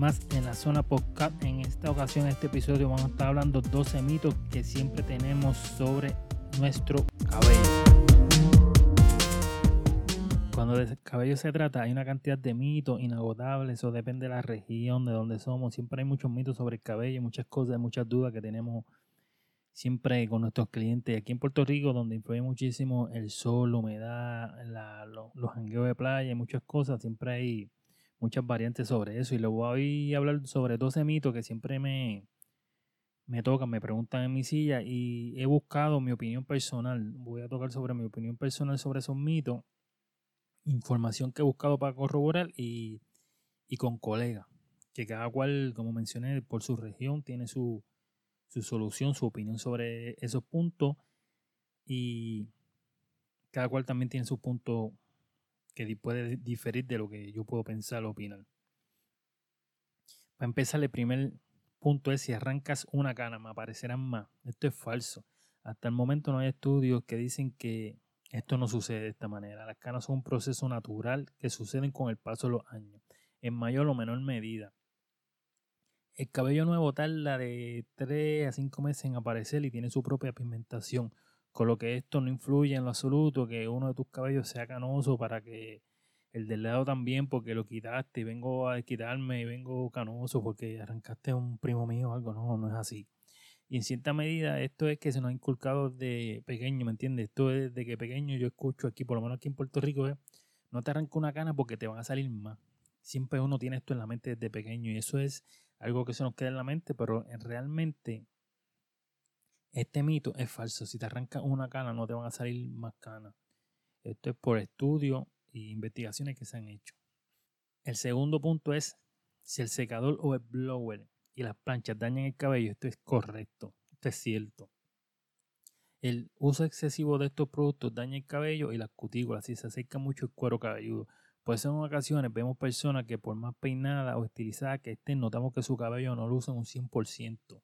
más en la zona podcast. En esta ocasión, en este episodio, vamos a estar hablando 12 mitos que siempre tenemos sobre nuestro cabello. Cuando de cabello se trata, hay una cantidad de mitos inagotables, eso depende de la región, de donde somos. Siempre hay muchos mitos sobre el cabello, muchas cosas, muchas dudas que tenemos siempre con nuestros clientes. Aquí en Puerto Rico, donde influye muchísimo el sol, la humedad, los jangueos de playa, muchas cosas, siempre hay muchas variantes sobre eso. Y luego voy a hablar sobre 12 mitos que siempre me, me tocan, me preguntan en mi silla y he buscado mi opinión personal. Voy a tocar sobre mi opinión personal sobre esos mitos, información que he buscado para corroborar y, y con colegas, que cada cual, como mencioné, por su región tiene su, su solución, su opinión sobre esos puntos y cada cual también tiene su punto que puede diferir de lo que yo puedo pensar o opinar. Para empezar, el primer punto es si arrancas una cana, me aparecerán más. Esto es falso. Hasta el momento no hay estudios que dicen que esto no sucede de esta manera. Las canas son un proceso natural que suceden con el paso de los años, en mayor o menor medida. El cabello nuevo tarda de 3 a 5 meses en aparecer y tiene su propia pigmentación, con lo que esto no influye en lo absoluto que uno de tus cabellos sea canoso para que el del lado también porque lo quitaste y vengo a quitarme y vengo canoso porque arrancaste a un primo mío o algo, no, no es así. Y en cierta medida esto es que se nos ha inculcado de pequeño, ¿me entiendes? Esto es de que pequeño yo escucho aquí, por lo menos aquí en Puerto Rico, no te arranca una cana porque te van a salir más. Siempre uno tiene esto en la mente desde pequeño y eso es algo que se nos queda en la mente, pero realmente este mito es falso. Si te arrancas una cana, no te van a salir más canas. Esto es por estudios e investigaciones que se han hecho. El segundo punto es si el secador o el blower y las planchas dañan el cabello. Esto es correcto. Esto es cierto. El uso excesivo de estos productos daña el cabello y las cutículas si se acerca mucho el cuero cabelludo. Por eso en ocasiones vemos personas que por más peinadas o estilizadas que estén, notamos que su cabello no luce un 100%.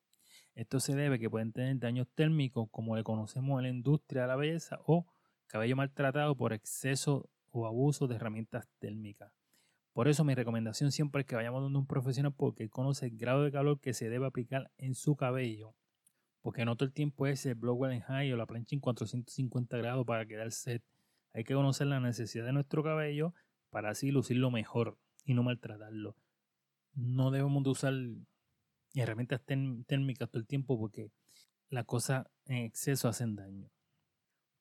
Esto se debe a que pueden tener daños térmicos como le conocemos en la industria de la belleza o cabello maltratado por exceso o abuso de herramientas térmicas. Por eso mi recomendación siempre es que vayamos donde un profesional porque conoce el grado de calor que se debe aplicar en su cabello. Porque no todo el tiempo es el blower en high o la plancha en 450 grados para quedar set. Hay que conocer la necesidad de nuestro cabello para así lucirlo mejor y no maltratarlo. No debemos de usar herramientas térmicas todo el tiempo porque las cosas en exceso hacen daño.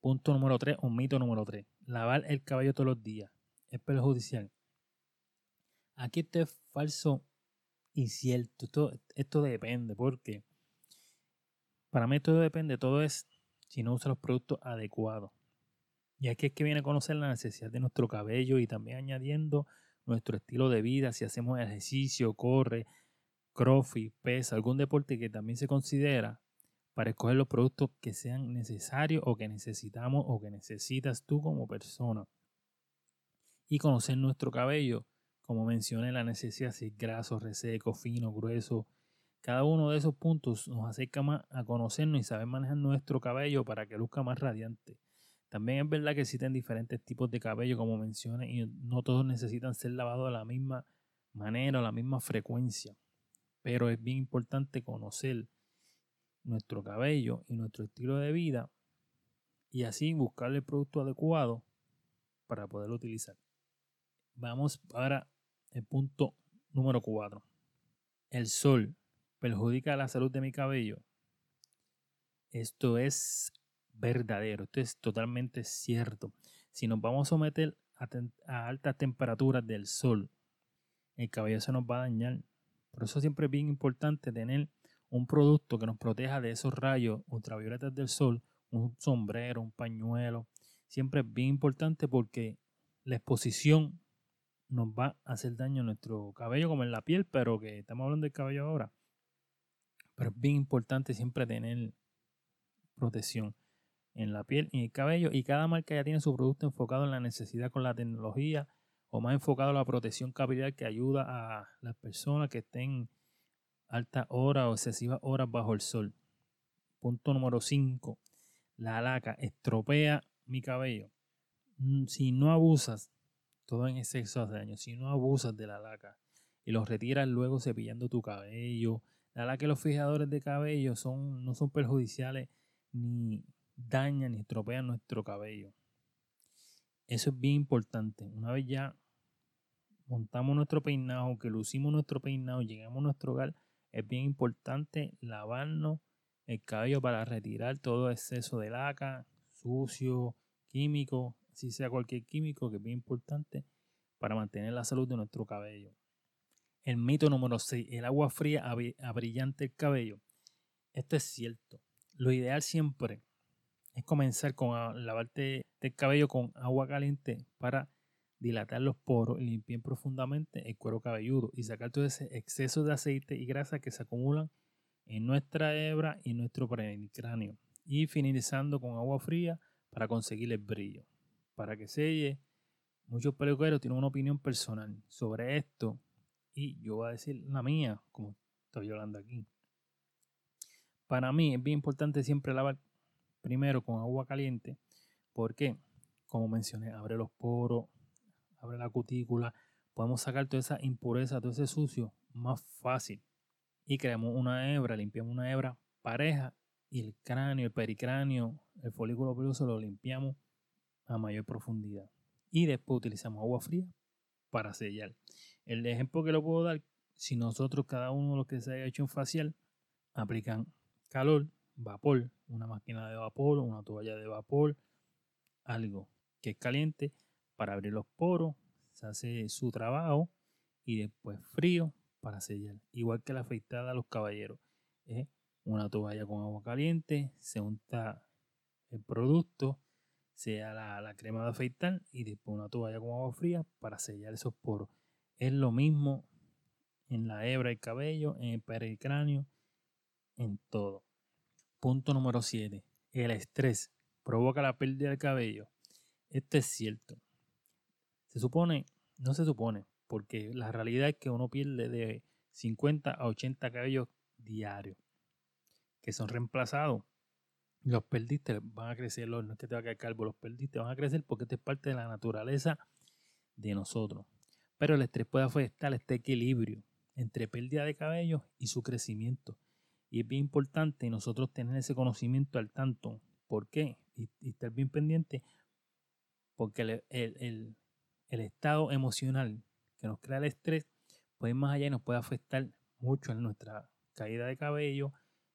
Punto número 3, un mito número 3. Lavar el cabello todos los días es perjudicial. Aquí esto es falso y cierto. Esto, esto depende porque para mí todo depende. Todo es si no usa los productos adecuados. Y aquí es que viene a conocer la necesidad de nuestro cabello y también añadiendo nuestro estilo de vida, si hacemos ejercicio, corre, crossfit, pesa, algún deporte que también se considera para escoger los productos que sean necesarios o que necesitamos o que necesitas tú como persona. Y conocer nuestro cabello, como mencioné, la necesidad si es graso, reseco, fino, grueso. Cada uno de esos puntos nos acerca más a conocernos y saber manejar nuestro cabello para que luzca más radiante. También es verdad que existen diferentes tipos de cabello, como mencioné, y no todos necesitan ser lavados de la misma manera o la misma frecuencia. Pero es bien importante conocer nuestro cabello y nuestro estilo de vida y así buscar el producto adecuado para poderlo utilizar. Vamos ahora al punto número 4. El sol perjudica la salud de mi cabello. Esto es verdadero, esto es totalmente cierto. Si nos vamos a someter a, altas temperaturas del sol, el cabello se nos va a dañar. Por eso siempre es bien importante tener un producto que nos proteja de esos rayos ultravioletas del sol, un sombrero, un pañuelo. Siempre es bien importante porque la exposición nos va a hacer daño a nuestro cabello como en la piel, pero que estamos hablando del cabello ahora. Pero es bien importante siempre tener protección en la piel y el cabello y cada marca ya tiene su producto enfocado en la necesidad con la tecnología o más enfocado a la protección capilar que ayuda a las personas que estén altas horas o excesivas horas bajo el sol. Punto número 5. La laca estropea mi cabello. Mm, si no abusas, todo en exceso hace daño. Si no abusas de la laca y los retiras luego cepillando tu cabello. La verdad que los fijadores de cabello son, no son perjudiciales ni dañan ni estropean nuestro cabello. Eso es bien importante. Una vez ya montamos nuestro peinado, que lucimos nuestro peinado, llegamos a nuestro hogar, es bien importante lavarnos el cabello para retirar todo exceso de laca, sucio, químico, si sea cualquier químico, que es bien importante para mantener la salud de nuestro cabello. El mito número 6, el agua fría abrillante el cabello. Esto es cierto. Lo ideal siempre es comenzar con lavarte el cabello con agua caliente para dilatar los poros y limpiar profundamente el cuero cabelludo y sacar todo ese exceso de aceite y grasa que se acumulan en nuestra hebra y nuestro cráneo. Y finalizando con agua fría para conseguir el brillo. Para que selle, muchos peluqueros tienen una opinión personal sobre esto y yo voy a decir la mía, como estoy hablando aquí. Para mí es bien importante siempre lavar primero con agua caliente porque, como mencioné, abre los poros, abre la cutícula, podemos sacar toda esa impureza, todo ese sucio más fácil. Y creamos una hebra, limpiamos una hebra pareja y el cráneo, el pericráneo, el folículo piloso lo limpiamos a mayor profundidad. Y después utilizamos agua fría para sellar. El ejemplo que lo puedo dar, si nosotros cada uno de los que se haya hecho un facial aplican calor, vapor, una máquina de vapor, una toalla de vapor, algo que es caliente, para abrir los poros, se hace su trabajo y después frío para sellar. Igual que la afeitada a los caballeros. Una toalla con agua caliente, se unta el producto, sea la, la, crema de afeitar y después una toalla con agua fría para sellar esos poros. Es lo mismo en la hebra del cabello, en el pericráneo, en todo. Punto número 7. El estrés provoca la pérdida del cabello. Esto es cierto. Se supone, no se supone, porque la realidad es que uno pierde de 50 a 80 cabellos diarios, que son reemplazados. Los perdiste, van a crecer, no es que te va a caer calvo, los perdiste, van a crecer porque esto es parte de la naturaleza de nosotros. Pero el estrés puede afectar este equilibrio entre pérdida de cabello y su crecimiento. Y es bien importante nosotros tener ese conocimiento al tanto. ¿Por qué? Y, estar bien pendiente. Porque el, el estado emocional que nos crea el estrés puede más allá y nos puede afectar mucho en nuestra caída de cabello,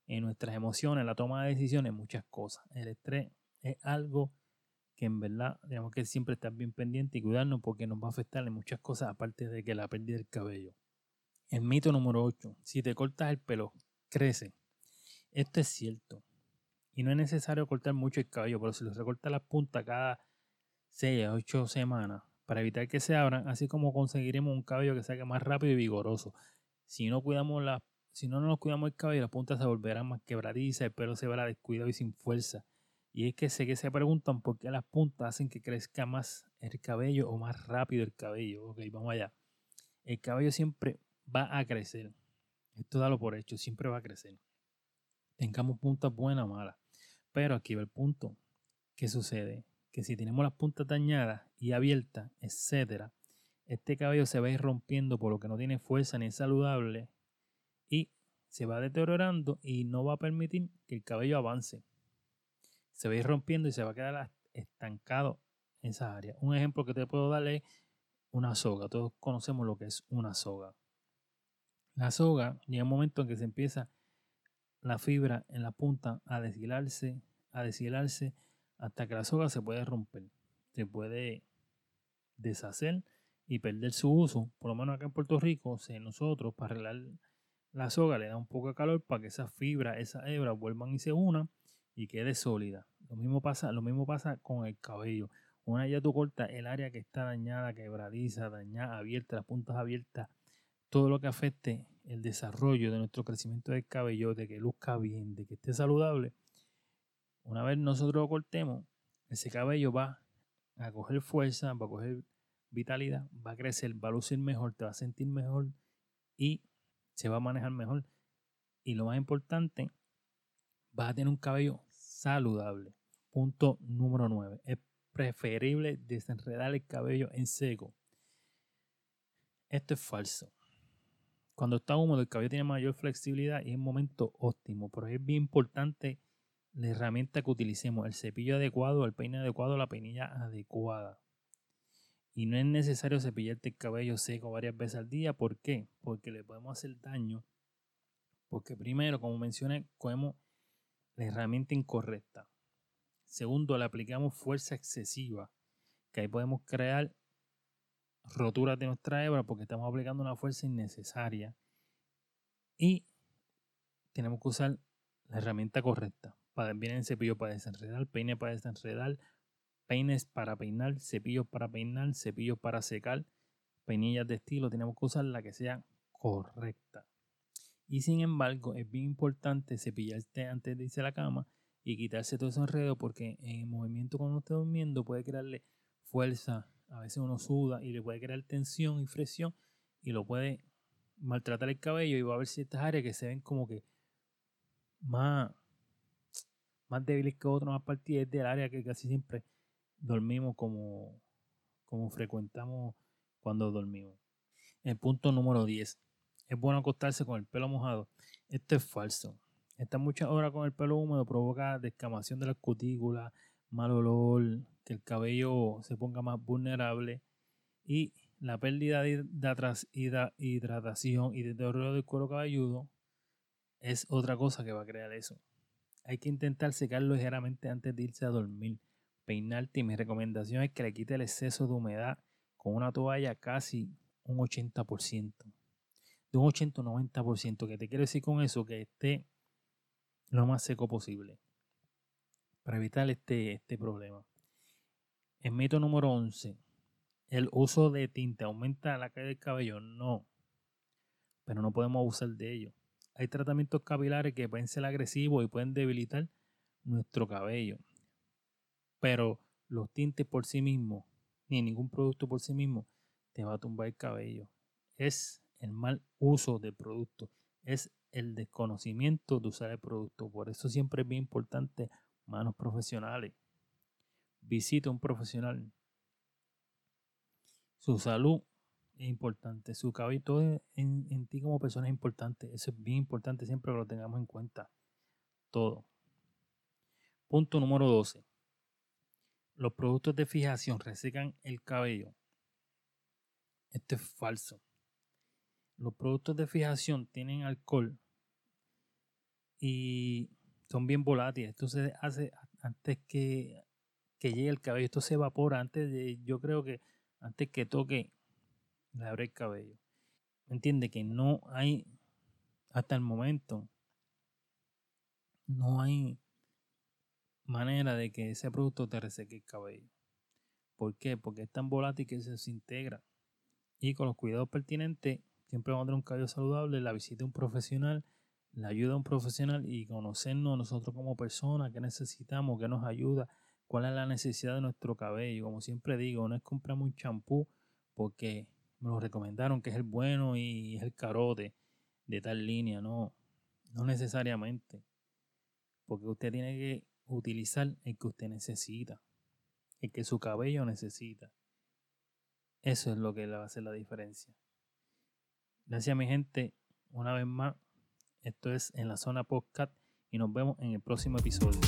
en nuestras emociones, en la toma de decisiones, muchas cosas. El estrés es algo que en verdad tenemos que siempre estar bien pendiente y cuidarnos porque nos va a afectar en muchas cosas aparte de que la pérdida del cabello. El mito número 8. Si te cortas el pelo, crece. Esto es cierto. Y no es necesario cortar mucho el cabello, pero si lo recortas las puntas cada 6 a 8 semanas, para evitar que se abran, así como conseguiremos un cabello que salga más rápido y vigoroso. Si no cuidamos la, si no nos cuidamos el cabello, las puntas se volverán más quebradizas, el pelo se verá descuidado y sin fuerza. Y es que sé que se preguntan por qué las puntas hacen que crezca más el cabello o más rápido el cabello. Ok, vamos allá. El cabello siempre va a crecer. Esto dalo por hecho, siempre va a crecer. Tengamos puntas buenas o malas. Pero aquí va el punto. ¿Qué sucede? que si tenemos las puntas dañadas y abiertas, etcétera, este cabello se va a ir rompiendo por lo que no tiene fuerza ni es saludable y se va deteriorando y no va a permitir que el cabello avance. Se va a ir rompiendo y se va a quedar estancado en esa área. Un ejemplo que te puedo darle es una soga. Todos conocemos lo que es una soga. La soga llega un momento en que se empieza la fibra en la punta a deshilarse, a deshilarse hasta que la soga se puede romper, se puede deshacer y perder su uso. Por lo menos acá en Puerto Rico, nosotros para arreglar la soga le da un poco de calor para que esa fibra, esa hebra vuelvan y se unan y quede sólida. Lo mismo pasa, lo mismo pasa con el cabello. Una ya tú cortas el área que está dañada, quebradiza, dañada, abierta, las puntas abiertas, todo lo que afecte el desarrollo de nuestro crecimiento del cabello, de que luzca bien, de que esté saludable, una vez nosotros lo cortemos, ese cabello va a coger fuerza, va a coger vitalidad, va a crecer, va a lucir mejor, te va a sentir mejor y se va a manejar mejor. Y lo más importante, vas a tener un cabello saludable. Punto número 9. Es preferible desenredar el cabello en seco. Esto es falso. Cuando está húmedo el cabello tiene mayor flexibilidad y es un momento óptimo, pero es bien importante la herramienta que utilicemos, el cepillo adecuado, el peine adecuado, la peinilla adecuada. Y no es necesario cepillarte el cabello seco varias veces al día. ¿Por qué? Porque le podemos hacer daño. Porque primero, como mencioné, cogemos la herramienta incorrecta. Segundo, le aplicamos fuerza excesiva, que ahí podemos crear roturas de nuestra hebra porque estamos aplicando una fuerza innecesaria. Y tenemos que usar la herramienta correcta. Para, viene el cepillo para desenredar, peine para desenredar, peines para peinar, cepillos para peinar, cepillos para secar, peinillas de estilo. Tenemos que usar la que sea correcta. Y sin embargo, es bien importante cepillarse antes de irse a la cama y quitarse todo ese enredo porque en el movimiento cuando esté durmiendo puede crearle fuerza. A veces uno suda y le puede crear tensión y fricción y lo puede maltratar el cabello y va a haber ciertas áreas que se ven como que más, más débiles que otras, más partidas del área que casi siempre dormimos como, como frecuentamos cuando dormimos. El punto número 10 es bueno acostarse con el pelo mojado. Esto es falso. Estar muchas horas con el pelo húmedo provoca descamación de las cutículas, mal olor, el cabello se ponga más vulnerable y la pérdida de hidratación y deterioro del cuero cabelludo es otra cosa que va a crear eso. Hay que intentar secarlo ligeramente antes de irse a dormir. Peinarte y mi recomendación es que le quite el exceso de humedad con una toalla casi un 80% de un 80 o 90%. Que te quiero decir con eso que esté lo más seco posible para evitar este, este problema. El mito número 11. El uso de tinte aumenta la caída del cabello. No. Pero no podemos abusar de ello. Hay tratamientos capilares que pueden ser agresivos y pueden debilitar nuestro cabello. Pero los tintes por sí mismos, ni ningún producto por sí mismo, te va a tumbar el cabello. Es el mal uso del producto, es el desconocimiento de usar el producto. Por eso siempre es bien importante manos profesionales. Visita un profesional. Su salud es importante, su cabello, en, en ti como persona es importante. Eso es bien importante siempre que lo tengamos en cuenta. Todo. Punto número 12. Los productos de fijación resecan el cabello. Esto es falso los productos de fijación tienen alcohol y son bien volátiles. Esto se hace antes que, llegue el cabello. Esto se evapora antes de, yo creo que antes que toque le abre el cabello. ¿Me entiende? Que no hay, hasta el momento, no hay manera de que ese producto te reseque el cabello. ¿Por qué? Porque es tan volátil que se desintegra. Y con los cuidados pertinentes Siempre vamos a tener un cabello saludable, la visita de un profesional, la ayuda de un profesional y conocernos nosotros como personas, qué necesitamos, qué nos ayuda, cuál es la necesidad de nuestro cabello. Como siempre digo, no es comprarme un champú porque me lo recomendaron que es el bueno y es el carote de tal línea, no, no necesariamente. Porque usted tiene que utilizar el que usted necesita, el que su cabello necesita. Eso es lo que le va a hacer la diferencia. Gracias mi gente, una vez más. Esto es en la zona podcast y nos vemos en el próximo episodio.